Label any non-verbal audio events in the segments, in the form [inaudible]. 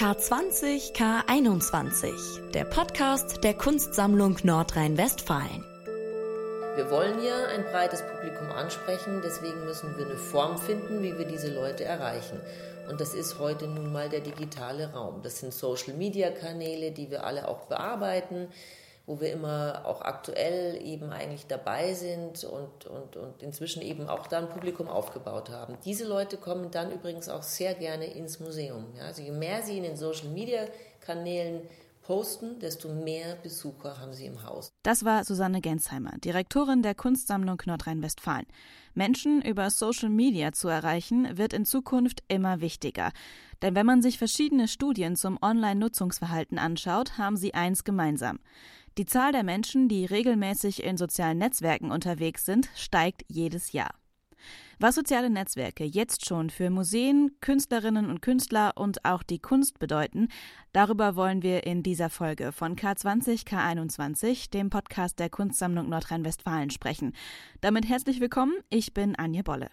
K20 K21, der Podcast der Kunstsammlung Nordrhein-Westfalen. Wir wollen ja ein breites Publikum ansprechen, deswegen müssen wir eine Form finden, wie wir diese Leute erreichen. Und das ist heute nun mal der digitale Raum. Das sind Social-Media-Kanäle, die wir alle auch bearbeiten wo wir immer auch aktuell eben eigentlich dabei sind und, und, und inzwischen eben auch da ein Publikum aufgebaut haben. Diese Leute kommen dann übrigens auch sehr gerne ins Museum. Ja, also je mehr sie in den Social-Media-Kanälen posten, desto mehr Besucher haben sie im Haus. Das war Susanne Gensheimer, Direktorin der Kunstsammlung Nordrhein-Westfalen. Menschen über Social Media zu erreichen, wird in Zukunft immer wichtiger. Denn wenn man sich verschiedene Studien zum Online-Nutzungsverhalten anschaut, haben sie eins gemeinsam. Die Zahl der Menschen, die regelmäßig in sozialen Netzwerken unterwegs sind, steigt jedes Jahr. Was soziale Netzwerke jetzt schon für Museen, Künstlerinnen und Künstler und auch die Kunst bedeuten, darüber wollen wir in dieser Folge von K20 K21, dem Podcast der Kunstsammlung Nordrhein-Westfalen, sprechen. Damit herzlich willkommen, ich bin Anja Bolle.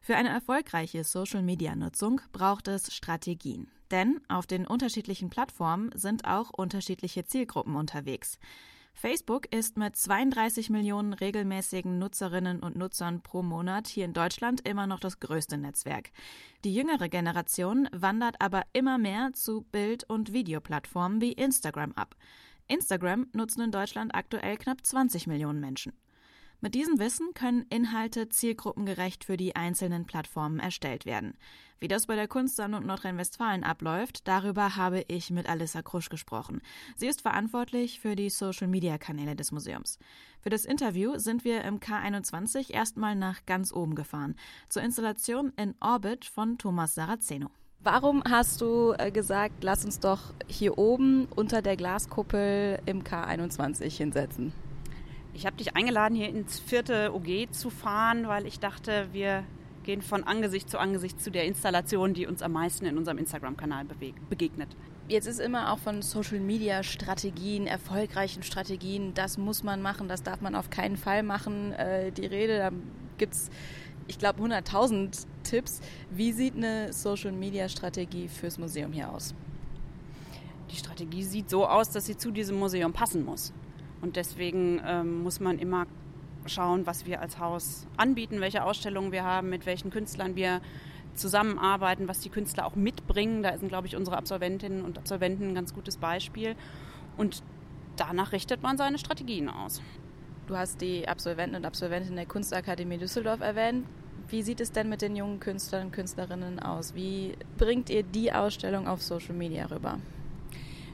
Für eine erfolgreiche Social-Media-Nutzung braucht es Strategien. Denn auf den unterschiedlichen Plattformen sind auch unterschiedliche Zielgruppen unterwegs. Facebook ist mit 32 Millionen regelmäßigen Nutzerinnen und Nutzern pro Monat hier in Deutschland immer noch das größte Netzwerk. Die jüngere Generation wandert aber immer mehr zu Bild- und Videoplattformen wie Instagram ab. Instagram nutzen in Deutschland aktuell knapp 20 Millionen Menschen. Mit diesem Wissen können Inhalte zielgruppengerecht für die einzelnen Plattformen erstellt werden. Wie das bei der Kunstsammlung Nordrhein-Westfalen abläuft, darüber habe ich mit Alissa Krusch gesprochen. Sie ist verantwortlich für die Social-Media-Kanäle des Museums. Für das Interview sind wir im K21 erstmal nach ganz oben gefahren, zur Installation in Orbit von Thomas Saraceno. Warum hast du äh, gesagt, lass uns doch hier oben unter der Glaskuppel im K21 hinsetzen? Ich habe dich eingeladen, hier ins vierte OG zu fahren, weil ich dachte, wir gehen von Angesicht zu Angesicht zu der Installation, die uns am meisten in unserem Instagram-Kanal begegnet. Jetzt ist immer auch von Social-Media-Strategien, erfolgreichen Strategien, das muss man machen, das darf man auf keinen Fall machen, äh, die Rede. Da gibt es, ich glaube, 100.000 Tipps. Wie sieht eine Social-Media-Strategie fürs Museum hier aus? Die Strategie sieht so aus, dass sie zu diesem Museum passen muss. Und deswegen ähm, muss man immer schauen, was wir als Haus anbieten, welche Ausstellungen wir haben, mit welchen Künstlern wir zusammenarbeiten, was die Künstler auch mitbringen. Da sind, glaube ich, unsere Absolventinnen und Absolventen ein ganz gutes Beispiel. Und danach richtet man seine Strategien aus. Du hast die Absolventen und Absolventinnen der Kunstakademie Düsseldorf erwähnt. Wie sieht es denn mit den jungen Künstlern und Künstlerinnen aus? Wie bringt ihr die Ausstellung auf Social Media rüber?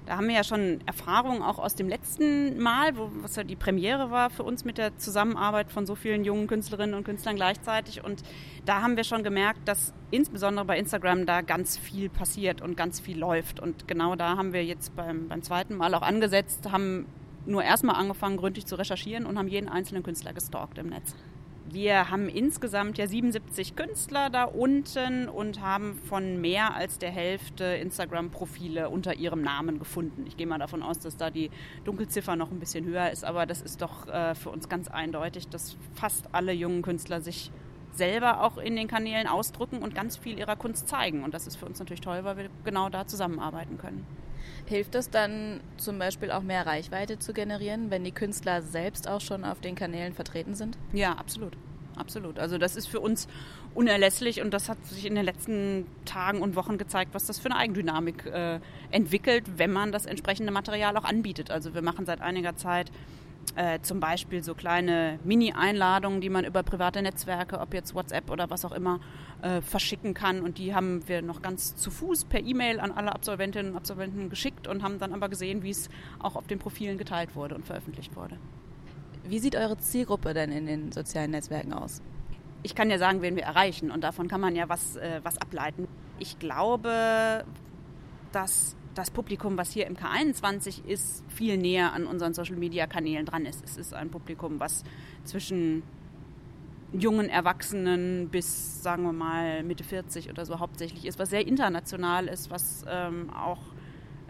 Da haben wir ja schon Erfahrungen auch aus dem letzten Mal, wo, was ja die Premiere war für uns mit der Zusammenarbeit von so vielen jungen Künstlerinnen und Künstlern gleichzeitig. Und da haben wir schon gemerkt, dass insbesondere bei Instagram da ganz viel passiert und ganz viel läuft. Und genau da haben wir jetzt beim, beim zweiten Mal auch angesetzt, haben nur erstmal angefangen, gründlich zu recherchieren und haben jeden einzelnen Künstler gestalkt im Netz. Wir haben insgesamt ja 77 Künstler da unten und haben von mehr als der Hälfte Instagram-Profile unter ihrem Namen gefunden. Ich gehe mal davon aus, dass da die Dunkelziffer noch ein bisschen höher ist, aber das ist doch äh, für uns ganz eindeutig, dass fast alle jungen Künstler sich selber auch in den Kanälen ausdrücken und ganz viel ihrer Kunst zeigen. Und das ist für uns natürlich toll, weil wir genau da zusammenarbeiten können. Hilft es dann zum Beispiel auch mehr Reichweite zu generieren, wenn die Künstler selbst auch schon auf den Kanälen vertreten sind? Ja, absolut. Absolut. Also das ist für uns unerlässlich und das hat sich in den letzten Tagen und Wochen gezeigt, was das für eine Eigendynamik äh, entwickelt, wenn man das entsprechende Material auch anbietet. Also wir machen seit einiger Zeit äh, zum Beispiel so kleine Mini-Einladungen, die man über private Netzwerke, ob jetzt WhatsApp oder was auch immer, äh, verschicken kann. Und die haben wir noch ganz zu Fuß per E-Mail an alle Absolventinnen und Absolventen geschickt und haben dann aber gesehen, wie es auch auf den Profilen geteilt wurde und veröffentlicht wurde. Wie sieht eure Zielgruppe denn in den sozialen Netzwerken aus? Ich kann ja sagen, wen wir erreichen und davon kann man ja was, äh, was ableiten. Ich glaube, dass das Publikum, was hier im K21 ist, viel näher an unseren Social-Media-Kanälen dran ist. Es ist ein Publikum, was zwischen jungen Erwachsenen bis, sagen wir mal, Mitte 40 oder so hauptsächlich ist, was sehr international ist, was ähm, auch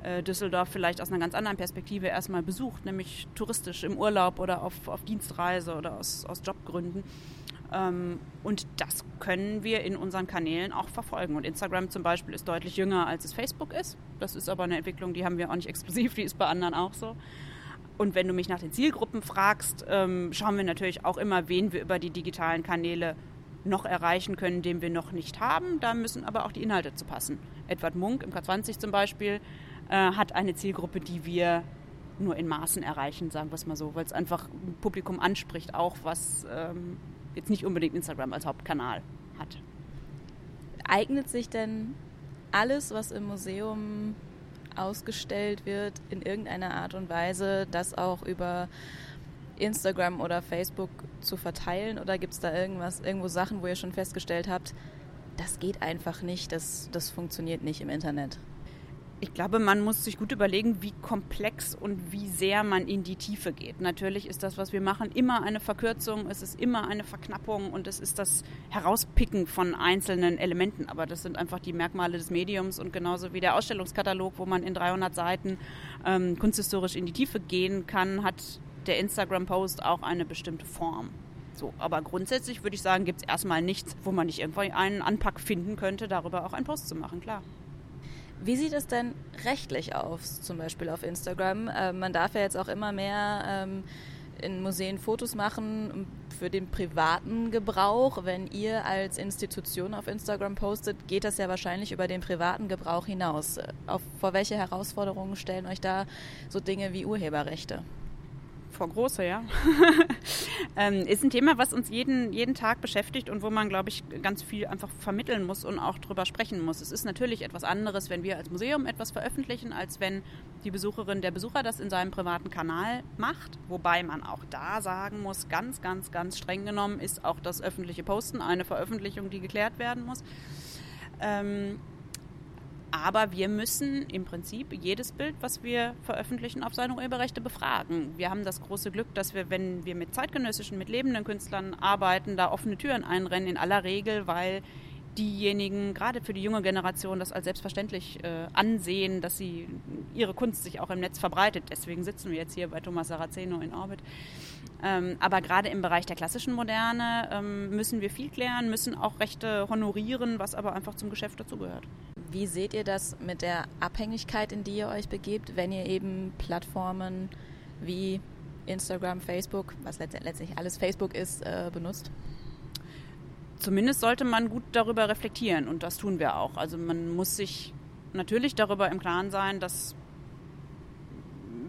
äh, Düsseldorf vielleicht aus einer ganz anderen Perspektive erstmal besucht, nämlich touristisch im Urlaub oder auf, auf Dienstreise oder aus, aus Jobgründen. Ähm, und das können wir in unseren Kanälen auch verfolgen. Und Instagram zum Beispiel ist deutlich jünger, als es Facebook ist. Das ist aber eine Entwicklung, die haben wir auch nicht exklusiv, die ist bei anderen auch so. Und wenn du mich nach den Zielgruppen fragst, ähm, schauen wir natürlich auch immer, wen wir über die digitalen Kanäle noch erreichen können, den wir noch nicht haben. Da müssen aber auch die Inhalte zu passen. Edward Munk im K20 zum Beispiel äh, hat eine Zielgruppe, die wir nur in Maßen erreichen, sagen wir es mal so, weil es einfach ein Publikum anspricht, auch was ähm, jetzt nicht unbedingt Instagram als Hauptkanal hat. Eignet sich denn alles, was im Museum ausgestellt wird, in irgendeiner Art und Weise, das auch über Instagram oder Facebook zu verteilen? Oder gibt es da irgendwas, irgendwo Sachen, wo ihr schon festgestellt habt, das geht einfach nicht, das, das funktioniert nicht im Internet? Ich glaube, man muss sich gut überlegen, wie komplex und wie sehr man in die Tiefe geht. Natürlich ist das, was wir machen, immer eine Verkürzung, es ist immer eine Verknappung und es ist das Herauspicken von einzelnen Elementen. Aber das sind einfach die Merkmale des Mediums und genauso wie der Ausstellungskatalog, wo man in 300 Seiten ähm, kunsthistorisch in die Tiefe gehen kann, hat der Instagram-Post auch eine bestimmte Form. So, aber grundsätzlich würde ich sagen, gibt es erstmal nichts, wo man nicht irgendwo einen Anpack finden könnte, darüber auch einen Post zu machen, klar. Wie sieht es denn rechtlich aus, zum Beispiel auf Instagram? Äh, man darf ja jetzt auch immer mehr ähm, in Museen Fotos machen für den privaten Gebrauch. Wenn ihr als Institution auf Instagram postet, geht das ja wahrscheinlich über den privaten Gebrauch hinaus. Auf, vor welche Herausforderungen stellen euch da so Dinge wie Urheberrechte? Vor große, ja. [laughs] ähm, ist ein Thema, was uns jeden, jeden Tag beschäftigt und wo man, glaube ich, ganz viel einfach vermitteln muss und auch drüber sprechen muss. Es ist natürlich etwas anderes, wenn wir als Museum etwas veröffentlichen, als wenn die Besucherin, der Besucher das in seinem privaten Kanal macht. Wobei man auch da sagen muss, ganz, ganz, ganz streng genommen ist auch das öffentliche Posten eine Veröffentlichung, die geklärt werden muss. Ähm, aber wir müssen im Prinzip jedes Bild, was wir veröffentlichen, auf seine Urheberrechte befragen. Wir haben das große Glück, dass wir, wenn wir mit zeitgenössischen, mit lebenden Künstlern arbeiten, da offene Türen einrennen, in aller Regel, weil diejenigen, gerade für die junge Generation, das als selbstverständlich äh, ansehen, dass sie ihre Kunst sich auch im Netz verbreitet. Deswegen sitzen wir jetzt hier bei Thomas Saraceno in Orbit. Ähm, aber gerade im Bereich der klassischen Moderne ähm, müssen wir viel klären, müssen auch Rechte honorieren, was aber einfach zum Geschäft dazugehört. Wie seht ihr das mit der Abhängigkeit, in die ihr euch begebt, wenn ihr eben Plattformen wie Instagram, Facebook, was letztendlich alles Facebook ist, äh, benutzt? Zumindest sollte man gut darüber reflektieren und das tun wir auch. Also man muss sich natürlich darüber im Klaren sein, dass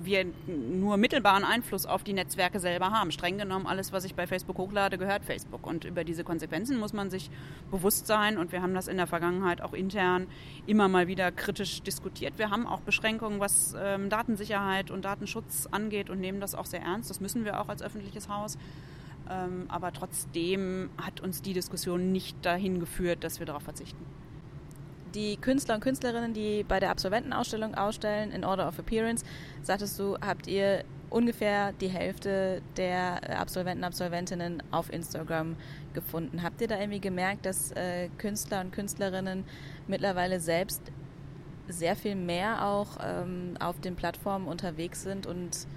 wir nur mittelbaren Einfluss auf die Netzwerke selber haben. Streng genommen, alles, was ich bei Facebook hochlade, gehört Facebook. Und über diese Konsequenzen muss man sich bewusst sein. Und wir haben das in der Vergangenheit auch intern immer mal wieder kritisch diskutiert. Wir haben auch Beschränkungen, was ähm, Datensicherheit und Datenschutz angeht und nehmen das auch sehr ernst. Das müssen wir auch als öffentliches Haus. Ähm, aber trotzdem hat uns die Diskussion nicht dahin geführt, dass wir darauf verzichten die Künstler und Künstlerinnen, die bei der Absolventenausstellung ausstellen, in Order of Appearance, sagtest du, habt ihr ungefähr die Hälfte der Absolventen und Absolventinnen auf Instagram gefunden. Habt ihr da irgendwie gemerkt, dass äh, Künstler und Künstlerinnen mittlerweile selbst sehr viel mehr auch ähm, auf den Plattformen unterwegs sind und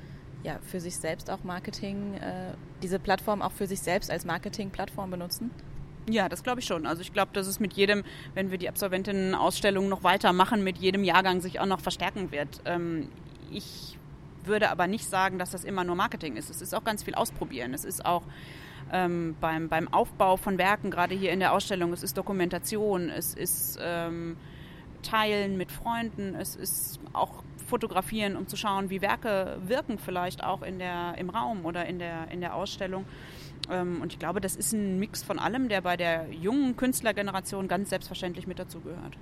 ja, für sich selbst auch Marketing, äh, diese Plattform auch für sich selbst als Marketing-Plattform benutzen? Ja, das glaube ich schon. Also ich glaube, dass es mit jedem, wenn wir die Absolventinnen-Ausstellung noch weitermachen, mit jedem Jahrgang sich auch noch verstärken wird. Ähm, ich würde aber nicht sagen, dass das immer nur Marketing ist. Es ist auch ganz viel Ausprobieren. Es ist auch ähm, beim, beim Aufbau von Werken, gerade hier in der Ausstellung, es ist Dokumentation, es ist ähm, Teilen mit Freunden, es ist auch Fotografieren, um zu schauen, wie Werke wirken vielleicht auch in der, im Raum oder in der, in der Ausstellung. Ähm, und ich glaube, das ist ein Mix von allem, der bei der jungen Künstlergeneration ganz selbstverständlich mit dazugehört.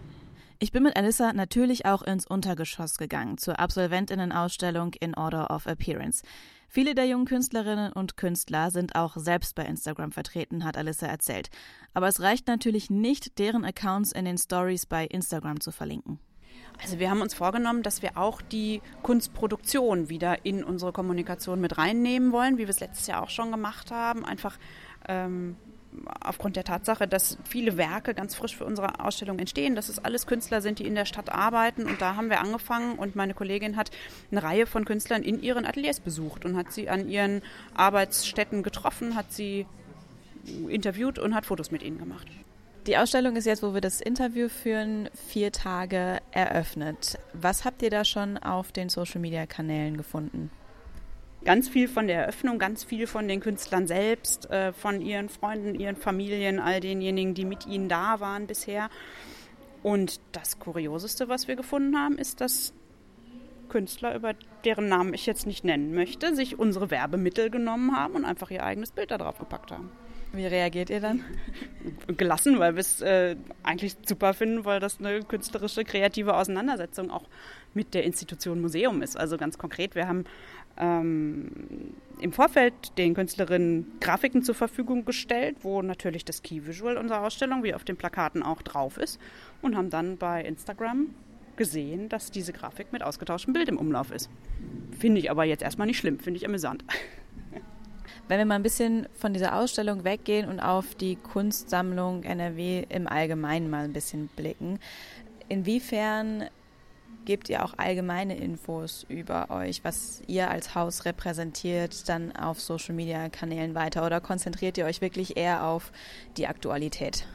Ich bin mit Alissa natürlich auch ins Untergeschoss gegangen, zur Absolventinnenausstellung in Order of Appearance. Viele der jungen Künstlerinnen und Künstler sind auch selbst bei Instagram vertreten, hat Alissa erzählt. Aber es reicht natürlich nicht, deren Accounts in den Stories bei Instagram zu verlinken. Also wir haben uns vorgenommen, dass wir auch die Kunstproduktion wieder in unsere Kommunikation mit reinnehmen wollen, wie wir es letztes Jahr auch schon gemacht haben. Einfach ähm, aufgrund der Tatsache, dass viele Werke ganz frisch für unsere Ausstellung entstehen, dass es alles Künstler sind, die in der Stadt arbeiten. Und da haben wir angefangen und meine Kollegin hat eine Reihe von Künstlern in ihren Ateliers besucht und hat sie an ihren Arbeitsstätten getroffen, hat sie interviewt und hat Fotos mit ihnen gemacht. Die Ausstellung ist jetzt, wo wir das Interview führen, vier Tage eröffnet. Was habt ihr da schon auf den Social-Media-Kanälen gefunden? Ganz viel von der Eröffnung, ganz viel von den Künstlern selbst, äh, von ihren Freunden, ihren Familien, all denjenigen, die mit ihnen da waren bisher. Und das Kurioseste, was wir gefunden haben, ist, dass Künstler, über deren Namen ich jetzt nicht nennen möchte, sich unsere Werbemittel genommen haben und einfach ihr eigenes Bild da drauf gepackt haben. Wie reagiert ihr dann? Gelassen, weil wir es äh, eigentlich super finden, weil das eine künstlerische, kreative Auseinandersetzung auch mit der Institution Museum ist. Also ganz konkret, wir haben ähm, im Vorfeld den Künstlerinnen Grafiken zur Verfügung gestellt, wo natürlich das Key Visual unserer Ausstellung wie auf den Plakaten auch drauf ist und haben dann bei Instagram gesehen, dass diese Grafik mit ausgetauschtem Bild im Umlauf ist. Finde ich aber jetzt erstmal nicht schlimm, finde ich amüsant. Wenn wir mal ein bisschen von dieser Ausstellung weggehen und auf die Kunstsammlung NRW im Allgemeinen mal ein bisschen blicken, inwiefern gebt ihr auch allgemeine Infos über euch, was ihr als Haus repräsentiert, dann auf Social-Media-Kanälen weiter oder konzentriert ihr euch wirklich eher auf die Aktualität?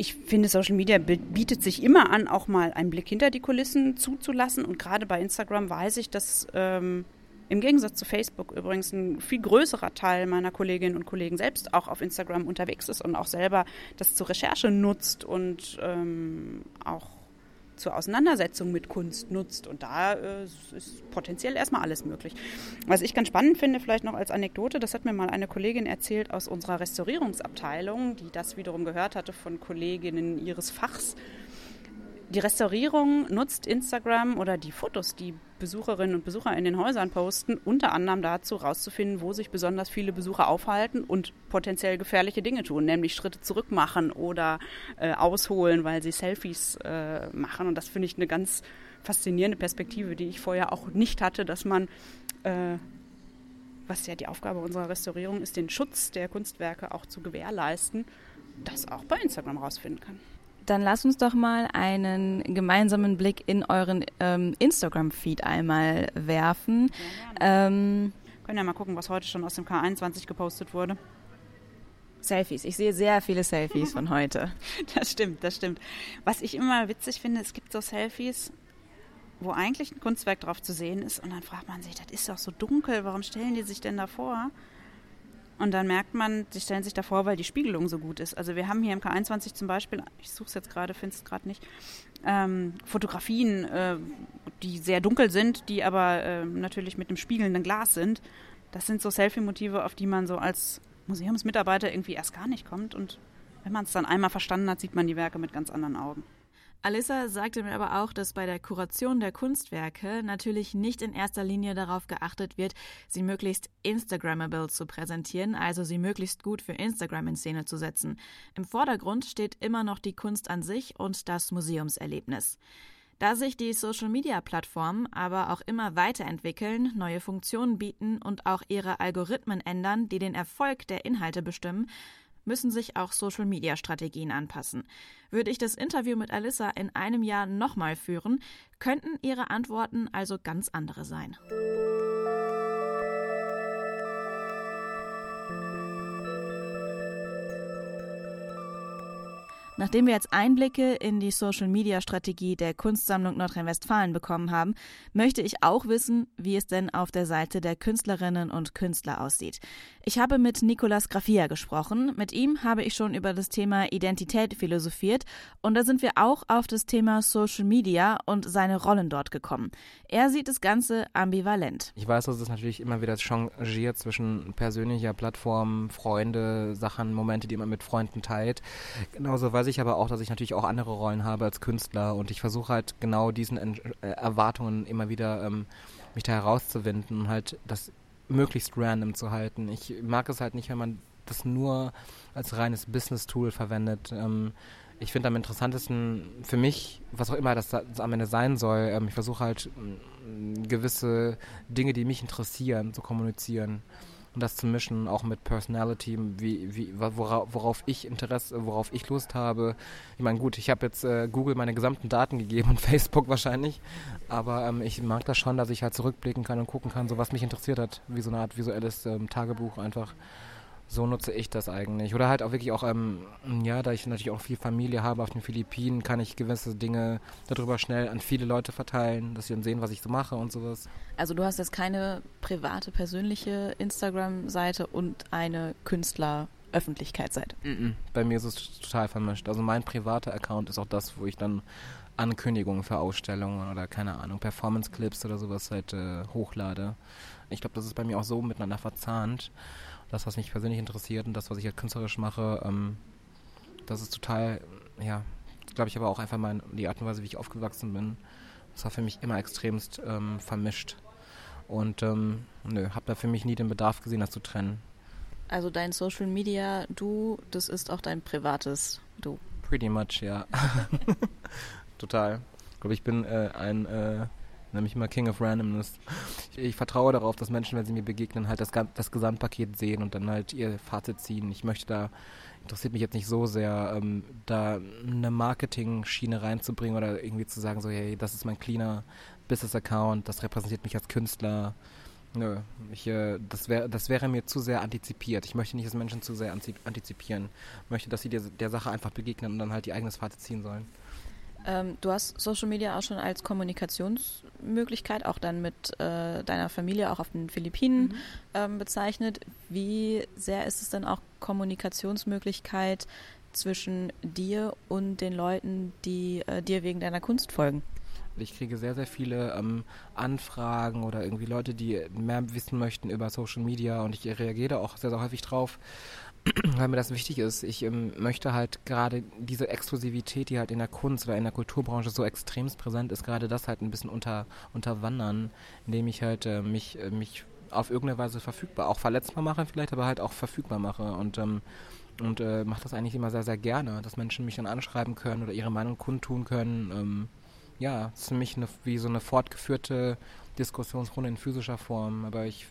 ich finde, Social Media bietet sich immer an, auch mal einen Blick hinter die Kulissen zuzulassen. Und gerade bei Instagram weiß ich, dass ähm, im Gegensatz zu Facebook übrigens ein viel größerer Teil meiner Kolleginnen und Kollegen selbst auch auf Instagram unterwegs ist und auch selber das zur Recherche nutzt und ähm, auch zur Auseinandersetzung mit Kunst nutzt. Und da äh, ist potenziell erstmal alles möglich. Was ich ganz spannend finde, vielleicht noch als Anekdote, das hat mir mal eine Kollegin erzählt aus unserer Restaurierungsabteilung, die das wiederum gehört hatte von Kolleginnen ihres Fachs. Die Restaurierung nutzt Instagram oder die Fotos, die Besucherinnen und Besucher in den Häusern posten, unter anderem dazu, herauszufinden, wo sich besonders viele Besucher aufhalten und potenziell gefährliche Dinge tun, nämlich Schritte zurück machen oder äh, ausholen, weil sie Selfies äh, machen. Und das finde ich eine ganz faszinierende Perspektive, die ich vorher auch nicht hatte, dass man, äh, was ja die Aufgabe unserer Restaurierung ist, den Schutz der Kunstwerke auch zu gewährleisten, das auch bei Instagram rausfinden kann. Dann lass uns doch mal einen gemeinsamen Blick in euren ähm, Instagram-Feed einmal werfen. Ja, ähm, Können ja mal gucken, was heute schon aus dem K21 gepostet wurde. Selfies. Ich sehe sehr viele Selfies von heute. [laughs] Das stimmt, das stimmt. Was ich immer witzig finde, es gibt so Selfies, wo eigentlich ein Kunstwerk drauf zu sehen ist und dann fragt man sich, das ist doch so dunkel, warum stellen die sich denn davor? Und dann merkt man, sie stellen sich davor, weil die Spiegelung so gut ist. Also wir haben hier im K21 zum Beispiel, ich suche es jetzt gerade, finde es gerade nicht, ähm, Fotografien, äh, die sehr dunkel sind, die aber äh, natürlich mit einem spiegelnden Glas sind. Das sind so Selfie-Motive, auf die man so als Museumsmitarbeiter irgendwie erst gar nicht kommt. Und wenn man es dann einmal verstanden hat, sieht man die Werke mit ganz anderen Augen. Alissa sagte mir aber auch, dass bei der Kuration der Kunstwerke natürlich nicht in erster Linie darauf geachtet wird, sie möglichst Instagrammable zu präsentieren, also sie möglichst gut für Instagram in Szene zu setzen. Im Vordergrund steht immer noch die Kunst an sich und das Museumserlebnis. Da sich die Social-Media-Plattformen aber auch immer weiterentwickeln, neue Funktionen bieten und auch ihre Algorithmen ändern, die den Erfolg der Inhalte bestimmen, müssen sich auch Social-Media-Strategien anpassen. Würde ich das Interview mit Alissa in einem Jahr nochmal führen, könnten ihre Antworten also ganz andere sein. Nachdem wir jetzt Einblicke in die Social-Media-Strategie der Kunstsammlung Nordrhein-Westfalen bekommen haben, möchte ich auch wissen, wie es denn auf der Seite der Künstlerinnen und Künstler aussieht. Ich habe mit Nicolas Grafia gesprochen. Mit ihm habe ich schon über das Thema Identität philosophiert und da sind wir auch auf das Thema Social Media und seine Rollen dort gekommen. Er sieht das Ganze ambivalent. Ich weiß, dass es natürlich immer wieder changiert zwischen persönlicher Plattform, Freunde, Sachen, Momente, die man mit Freunden teilt. Genauso weiß ich ich aber auch, dass ich natürlich auch andere Rollen habe als Künstler und ich versuche halt genau diesen äh, Erwartungen immer wieder ähm, mich da herauszuwinden und halt das möglichst random zu halten. Ich mag es halt nicht, wenn man das nur als reines Business-Tool verwendet. Ähm, ich finde am interessantesten für mich, was auch immer das, das am Ende sein soll, ähm, ich versuche halt gewisse Dinge, die mich interessieren, zu kommunizieren und das zu mischen, auch mit Personality, wie, wie, worauf, worauf ich Interesse, worauf ich Lust habe. Ich meine, gut, ich habe jetzt äh, Google meine gesamten Daten gegeben und [laughs] Facebook wahrscheinlich, aber ähm, ich mag das schon, dass ich halt zurückblicken kann und gucken kann, so was mich interessiert hat, wie so eine Art visuelles ähm, Tagebuch einfach so nutze ich das eigentlich. Oder halt auch wirklich auch, ähm, ja, da ich natürlich auch viel Familie habe auf den Philippinen, kann ich gewisse Dinge darüber schnell an viele Leute verteilen, dass sie dann sehen, was ich so mache und sowas. Also du hast jetzt keine private, persönliche Instagram-Seite und eine Künstler-Öffentlichkeitsseite? Mm -mm. Bei mir ist es total vermischt. Also mein privater Account ist auch das, wo ich dann Ankündigungen für Ausstellungen oder keine Ahnung, Performance-Clips oder sowas halt äh, hochlade. Ich glaube, das ist bei mir auch so miteinander verzahnt das, was mich persönlich interessiert und das, was ich halt künstlerisch mache, ähm, das ist total, ja, glaube ich aber auch einfach mal die Art und Weise, wie ich aufgewachsen bin. Das war für mich immer extremst ähm, vermischt. Und ähm, nö, habe da für mich nie den Bedarf gesehen, das zu trennen. Also dein Social Media Du, das ist auch dein privates Du. Pretty much, ja. [laughs] Total. Ich glaube, ich bin äh, ein äh, nämlich immer King of Randomness. Ich, ich, vertraue darauf, dass Menschen, wenn sie mir begegnen, halt das, das Gesamtpaket sehen und dann halt ihr Fazit ziehen. Ich möchte da, interessiert mich jetzt nicht so sehr, ähm, da eine Marketing-Schiene reinzubringen oder irgendwie zu sagen, so, hey, das ist mein cleaner Business-Account, das repräsentiert mich als Künstler. Nö, ich, äh, das, wär, das wäre mir zu sehr antizipiert. Ich möchte nicht, dass Menschen zu sehr antizipieren. Ich möchte, dass sie der, der Sache einfach begegnen und dann halt ihr eigenes Fazit ziehen sollen. Ähm, du hast Social Media auch schon als Kommunikationsmöglichkeit, auch dann mit äh, deiner Familie auch auf den Philippinen mhm. ähm, bezeichnet. Wie sehr ist es denn auch Kommunikationsmöglichkeit zwischen dir und den Leuten, die äh, dir wegen deiner Kunst folgen? Ich kriege sehr, sehr viele ähm, Anfragen oder irgendwie Leute, die mehr wissen möchten über Social Media und ich reagiere auch sehr, sehr häufig drauf. [clears throat] weil mir das wichtig ist. Ich ähm, möchte halt gerade diese Exklusivität, die halt in der Kunst oder in der Kulturbranche so extremst präsent ist, gerade das halt ein bisschen unter, unterwandern, indem ich halt äh, mich, äh, mich auf irgendeine Weise verfügbar, auch verletzbar mache vielleicht, aber halt auch verfügbar mache und ähm, und äh, mache das eigentlich immer sehr, sehr gerne, dass Menschen mich dann anschreiben können oder ihre Meinung kundtun können. Ähm, ja, ist für mich eine, wie so eine fortgeführte Diskussionsrunde in physischer Form, aber ich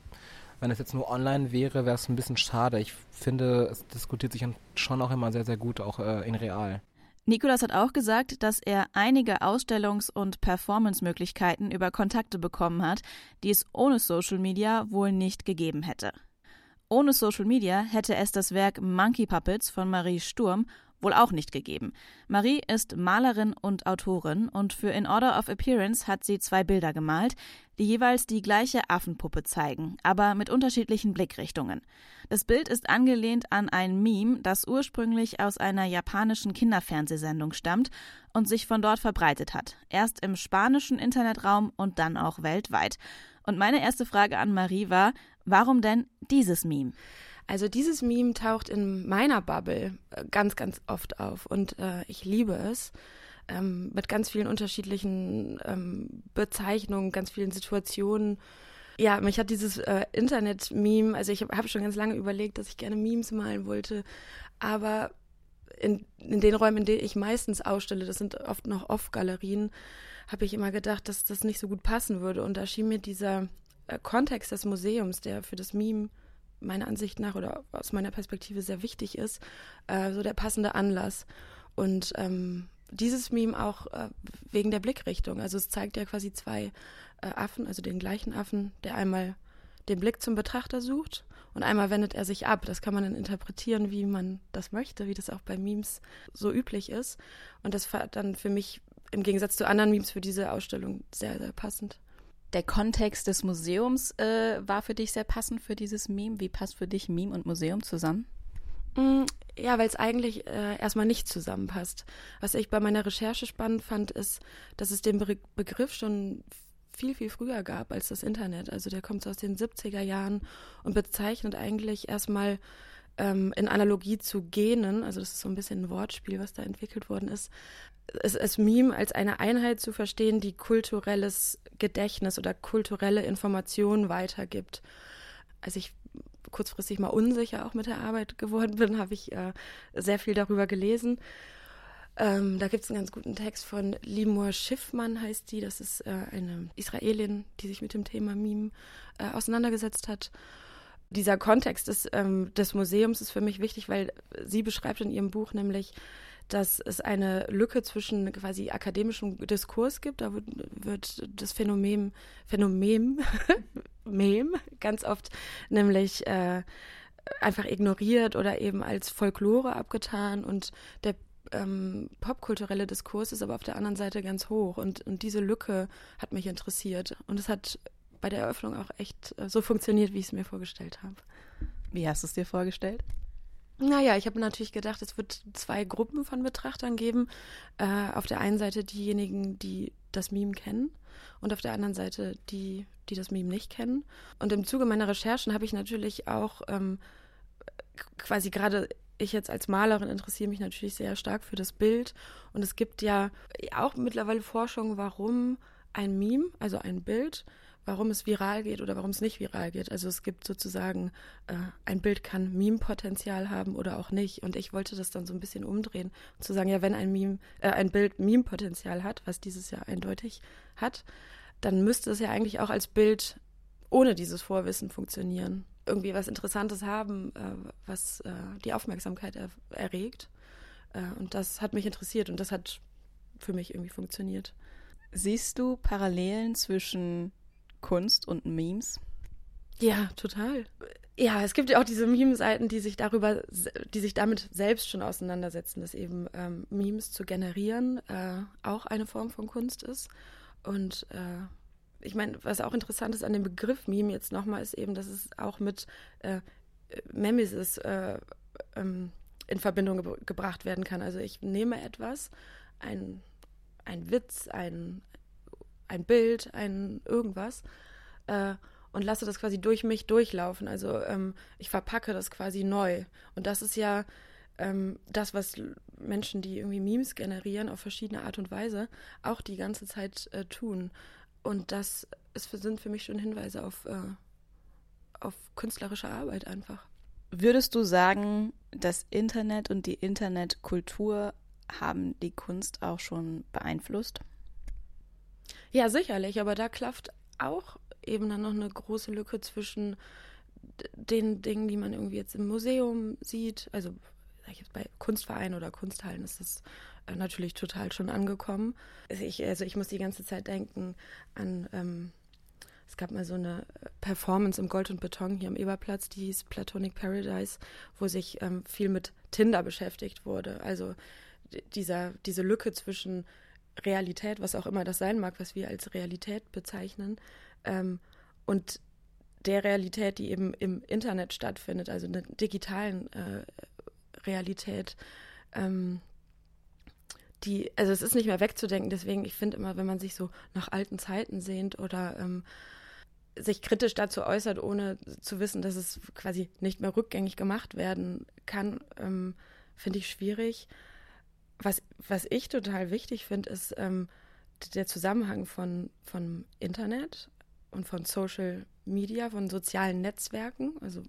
wenn es jetzt nur online wäre, wäre es ein bisschen schade. Ich finde, es diskutiert sich schon auch immer sehr, sehr gut, auch äh, in real. Nikolas hat auch gesagt, dass er einige Ausstellungs- und Performance-Möglichkeiten über Kontakte bekommen hat, die es ohne Social Media wohl nicht gegeben hätte. Ohne Social Media hätte es das Werk Monkey Puppets von Marie Sturm wohl auch nicht gegeben. Marie ist Malerin und Autorin und für In Order of Appearance hat sie zwei Bilder gemalt, die jeweils die gleiche Affenpuppe zeigen, aber mit unterschiedlichen Blickrichtungen. Das Bild ist angelehnt an ein Meme, das ursprünglich aus einer japanischen Kinderfernsehsendung stammt und sich von dort verbreitet hat. Erst im spanischen Internetraum und dann auch weltweit. Und meine erste Frage an Marie war, warum denn dieses Meme? Also dieses Meme taucht in meiner Bubble äh, ganz, ganz oft auf und äh, ich liebe es. Ähm, mit ganz vielen unterschiedlichen ähm, Bezeichnungen, ganz vielen Situationen. Ja, mich hat dieses äh, Internet-Meme, also ich habe hab schon ganz lange überlegt, dass ich gerne Memes malen wollte, aber in, in den Räumen, in denen ich meistens ausstelle, das sind oft noch Off-Galerien, habe ich immer gedacht, dass das nicht so gut passen würde. Und da schien mir dieser äh, Kontext des Museums, der für das Meme meiner Ansicht nach oder aus meiner Perspektive sehr wichtig ist, äh, so der passende Anlass. Und ähm, dieses Meme auch äh, wegen der Blickrichtung. Also es zeigt ja quasi zwei äh, Affen, also den gleichen Affen, der einmal den Blick zum Betrachter sucht und einmal wendet er sich ab. Das kann man dann interpretieren, wie man das möchte, wie das auch bei Memes so üblich ist. Und das war dann für mich im Gegensatz zu anderen Memes für diese Ausstellung sehr, sehr passend der Kontext des Museums äh, war für dich sehr passend für dieses Meme. Wie passt für dich Meme und Museum zusammen? Mm, ja, weil es eigentlich äh, erstmal nicht zusammenpasst. Was ich bei meiner Recherche spannend fand, ist, dass es den Be Begriff schon viel, viel früher gab als das Internet. Also der kommt aus den 70er Jahren und bezeichnet eigentlich erstmal ähm, in Analogie zu Genen, also das ist so ein bisschen ein Wortspiel, was da entwickelt worden ist, es, es Meme als eine Einheit zu verstehen, die kulturelles Gedächtnis oder kulturelle Informationen weitergibt. Als ich kurzfristig mal unsicher auch mit der Arbeit geworden bin, habe ich äh, sehr viel darüber gelesen. Ähm, da gibt es einen ganz guten Text von Limor Schiffmann, heißt die. Das ist äh, eine Israelin, die sich mit dem Thema Meme äh, auseinandergesetzt hat dieser Kontext des, ähm, des Museums ist für mich wichtig, weil sie beschreibt in ihrem Buch nämlich, dass es eine Lücke zwischen quasi akademischem Diskurs gibt. Da wird, wird das Phänomen, Phänomen, [laughs] Mem, ganz oft nämlich äh, einfach ignoriert oder eben als Folklore abgetan und der ähm, popkulturelle Diskurs ist aber auf der anderen Seite ganz hoch und, und diese Lücke hat mich interessiert und es hat bei der Eröffnung auch echt äh, so funktioniert, wie ich es mir vorgestellt habe. Wie hast du es dir vorgestellt? Naja, ich habe natürlich gedacht, es wird zwei Gruppen von Betrachtern geben. Äh, auf der einen Seite diejenigen, die das Meme kennen und auf der anderen Seite die, die das Meme nicht kennen. Und im Zuge meiner Recherchen habe ich natürlich auch ähm, quasi gerade ich jetzt als Malerin interessiere mich natürlich sehr stark für das Bild. Und es gibt ja auch mittlerweile Forschung, warum ein Meme, also ein Bild, warum es viral geht oder warum es nicht viral geht. Also es gibt sozusagen, äh, ein Bild kann Meme-Potenzial haben oder auch nicht. Und ich wollte das dann so ein bisschen umdrehen und zu sagen, ja, wenn ein Meme, äh, ein Bild Meme-Potenzial hat, was dieses Jahr eindeutig hat, dann müsste es ja eigentlich auch als Bild ohne dieses Vorwissen funktionieren. Irgendwie was Interessantes haben, äh, was äh, die Aufmerksamkeit er erregt. Äh, und das hat mich interessiert und das hat für mich irgendwie funktioniert. Siehst du Parallelen zwischen Kunst und Memes? Ja, total. Ja, es gibt ja auch diese Meme-Seiten, die sich darüber, die sich damit selbst schon auseinandersetzen, dass eben ähm, Memes zu generieren äh, auch eine Form von Kunst ist. Und äh, ich meine, was auch interessant ist an dem Begriff Meme jetzt nochmal, ist eben, dass es auch mit äh, Memesis äh, ähm, in Verbindung ge gebracht werden kann. Also ich nehme etwas, ein, ein Witz, ein, ein Bild, ein irgendwas äh, und lasse das quasi durch mich durchlaufen. Also ähm, ich verpacke das quasi neu. Und das ist ja ähm, das, was Menschen, die irgendwie Memes generieren auf verschiedene Art und Weise, auch die ganze Zeit äh, tun. Und das ist, sind für mich schon Hinweise auf, äh, auf künstlerische Arbeit einfach. Würdest du sagen, das Internet und die Internetkultur haben die Kunst auch schon beeinflusst? Ja, sicherlich, aber da klafft auch eben dann noch eine große Lücke zwischen den Dingen, die man irgendwie jetzt im Museum sieht. Also bei Kunstvereinen oder Kunsthallen ist das äh, natürlich total schon angekommen. Also ich, also ich muss die ganze Zeit denken an, ähm, es gab mal so eine Performance im Gold und Beton hier am Eberplatz, die hieß Platonic Paradise, wo sich ähm, viel mit Tinder beschäftigt wurde. Also dieser, diese Lücke zwischen Realität, was auch immer das sein mag, was wir als Realität bezeichnen, ähm, und der Realität, die eben im Internet stattfindet, also in der digitalen äh, Realität, ähm, die, also es ist nicht mehr wegzudenken, deswegen, ich finde immer, wenn man sich so nach alten Zeiten sehnt oder ähm, sich kritisch dazu äußert, ohne zu wissen, dass es quasi nicht mehr rückgängig gemacht werden kann, ähm, finde ich schwierig was, was ich total wichtig finde, ist ähm, der Zusammenhang von, von Internet und von Social Media, von sozialen Netzwerken, also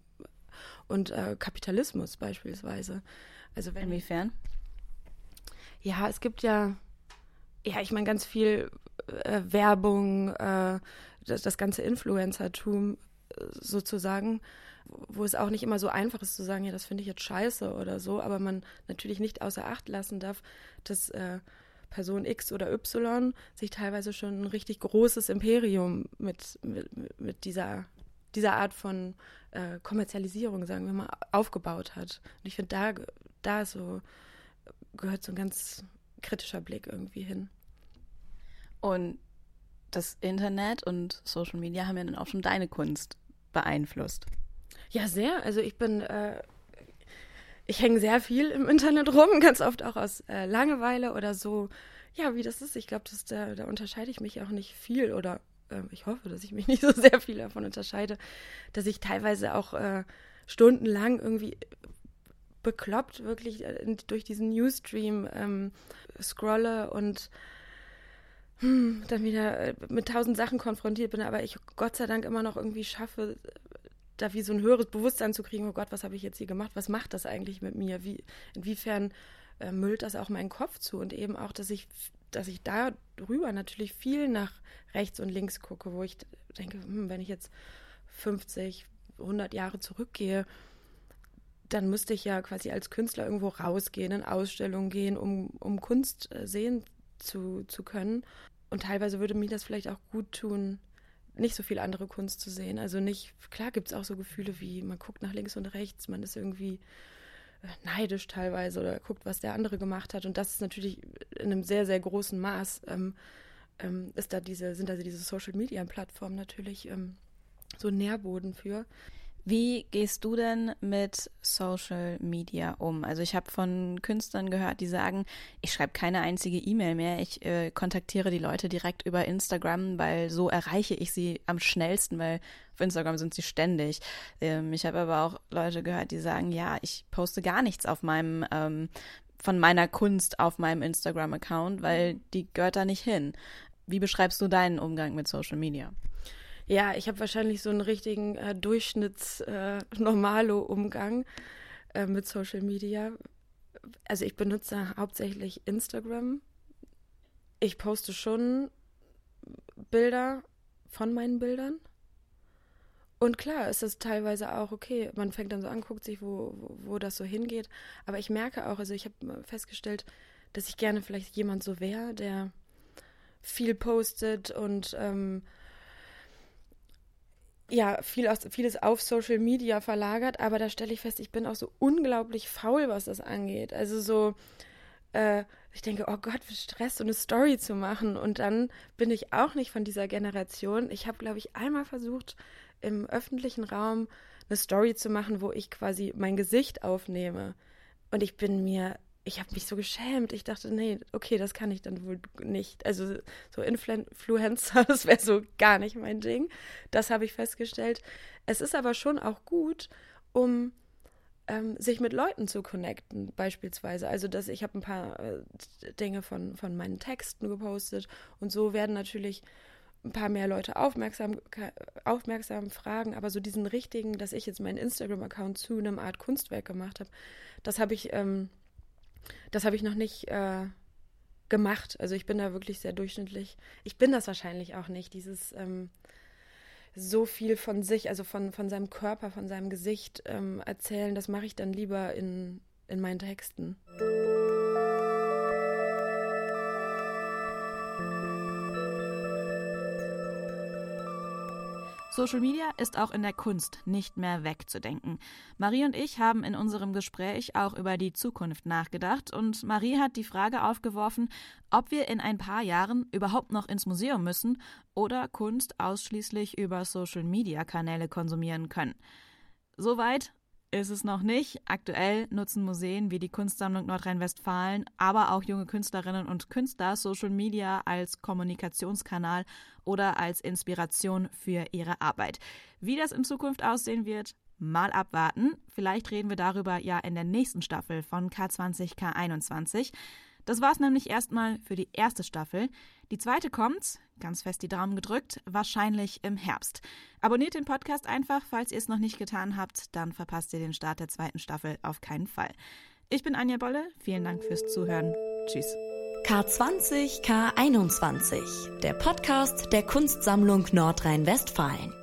und äh, Kapitalismus beispielsweise. Also wenn, Inwiefern? Ja, es gibt ja, ja, ich meine, ganz viel äh, Werbung, äh, das, das ganze Influencertum sozusagen wo es auch nicht immer so einfach ist zu sagen, ja, das finde ich jetzt scheiße oder so, aber man natürlich nicht außer Acht lassen darf, dass äh, Person X oder Y sich teilweise schon ein richtig großes Imperium mit, mit, mit dieser, dieser Art von äh, Kommerzialisierung, sagen wir mal, aufgebaut hat. Und ich finde, da, da so, gehört so ein ganz kritischer Blick irgendwie hin. Und das Internet und Social Media haben ja dann auch schon deine Kunst beeinflusst. Ja, sehr. Also ich bin, äh, ich hänge sehr viel im Internet rum, [laughs] ganz oft auch aus äh, Langeweile oder so. Ja, wie das ist, ich glaube, da, da unterscheide ich mich auch nicht viel oder äh, ich hoffe, dass ich mich [laughs] nicht so sehr viel davon unterscheide, dass ich teilweise auch äh, stundenlang irgendwie bekloppt wirklich äh, durch diesen Newsstream ähm, scrolle und hm, dann wieder äh, mit tausend Sachen konfrontiert bin, aber ich Gott sei Dank immer noch irgendwie schaffe, da wie so ein höheres Bewusstsein zu kriegen, oh Gott, was habe ich jetzt hier gemacht? Was macht das eigentlich mit mir? Wie, inwiefern äh, müllt das auch meinen Kopf zu? Und eben auch, dass ich, dass ich da drüber natürlich viel nach rechts und links gucke, wo ich denke, hm, wenn ich jetzt 50, 100 Jahre zurückgehe, dann müsste ich ja quasi als Künstler irgendwo rausgehen, in Ausstellungen gehen, um, um Kunst äh, sehen zu, zu können. Und teilweise würde mir das vielleicht auch gut tun, nicht so viel andere Kunst zu sehen. Also nicht, klar gibt es auch so Gefühle wie, man guckt nach links und rechts, man ist irgendwie äh, neidisch teilweise oder guckt, was der andere gemacht hat. Und das ist natürlich in einem sehr, sehr großen Maß, ähm, ähm, ist da diese, sind da diese Social Media Plattformen natürlich ähm, so Nährboden für. Wie gehst du denn mit Social Media um? Also ich habe von Künstlern gehört, die sagen, ich schreibe keine einzige E-Mail mehr, ich äh, kontaktiere die Leute direkt über Instagram, weil so erreiche ich sie am schnellsten, weil auf Instagram sind sie ständig. Ähm, ich habe aber auch Leute gehört, die sagen, ja, ich poste gar nichts auf meinem ähm, von meiner Kunst auf meinem Instagram-Account, weil die gehört da nicht hin. Wie beschreibst du deinen Umgang mit Social Media? Ja, ich habe wahrscheinlich so einen richtigen äh, Durchschnitts-Normalo-Umgang äh, äh, mit Social Media. Also ich benutze hauptsächlich Instagram. Ich poste schon Bilder von meinen Bildern. Und klar, ist es teilweise auch okay. Man fängt dann so an, guckt sich, wo, wo, wo das so hingeht. Aber ich merke auch, also ich habe festgestellt, dass ich gerne vielleicht jemand so wäre, der viel postet und ähm, ja, viel aus, vieles auf Social Media verlagert, aber da stelle ich fest, ich bin auch so unglaublich faul, was das angeht. Also so, äh, ich denke, oh Gott, wie Stress, so eine Story zu machen. Und dann bin ich auch nicht von dieser Generation. Ich habe, glaube ich, einmal versucht, im öffentlichen Raum eine Story zu machen, wo ich quasi mein Gesicht aufnehme. Und ich bin mir ich habe mich so geschämt. Ich dachte, nee, okay, das kann ich dann wohl nicht. Also so Influencer, [laughs] das wäre so gar nicht mein Ding. Das habe ich festgestellt. Es ist aber schon auch gut, um ähm, sich mit Leuten zu connecten, beispielsweise. Also, dass ich habe ein paar äh, Dinge von, von meinen Texten gepostet und so werden natürlich ein paar mehr Leute aufmerksam, aufmerksam fragen, aber so diesen richtigen, dass ich jetzt meinen Instagram-Account zu einem Art Kunstwerk gemacht habe, das habe ich ähm, das habe ich noch nicht äh, gemacht. Also ich bin da wirklich sehr durchschnittlich. Ich bin das wahrscheinlich auch nicht, dieses ähm, so viel von sich, also von, von seinem Körper, von seinem Gesicht ähm, erzählen. Das mache ich dann lieber in, in meinen Texten. Social Media ist auch in der Kunst nicht mehr wegzudenken. Marie und ich haben in unserem Gespräch auch über die Zukunft nachgedacht und Marie hat die Frage aufgeworfen, ob wir in ein paar Jahren überhaupt noch ins Museum müssen oder Kunst ausschließlich über Social Media Kanäle konsumieren können. Soweit ist es noch nicht. Aktuell nutzen Museen wie die Kunstsammlung Nordrhein-Westfalen, aber auch junge Künstlerinnen und Künstler Social Media als Kommunikationskanal oder als Inspiration für ihre Arbeit. Wie das in Zukunft aussehen wird, mal abwarten. Vielleicht reden wir darüber ja in der nächsten Staffel von K20 K21. Das war es nämlich erstmal für die erste Staffel. Die zweite kommt, ganz fest die Daumen gedrückt, wahrscheinlich im Herbst. Abonniert den Podcast einfach, falls ihr es noch nicht getan habt, dann verpasst ihr den Start der zweiten Staffel auf keinen Fall. Ich bin Anja Bolle, vielen Dank fürs Zuhören. Tschüss. K20 K21, der Podcast der Kunstsammlung Nordrhein-Westfalen.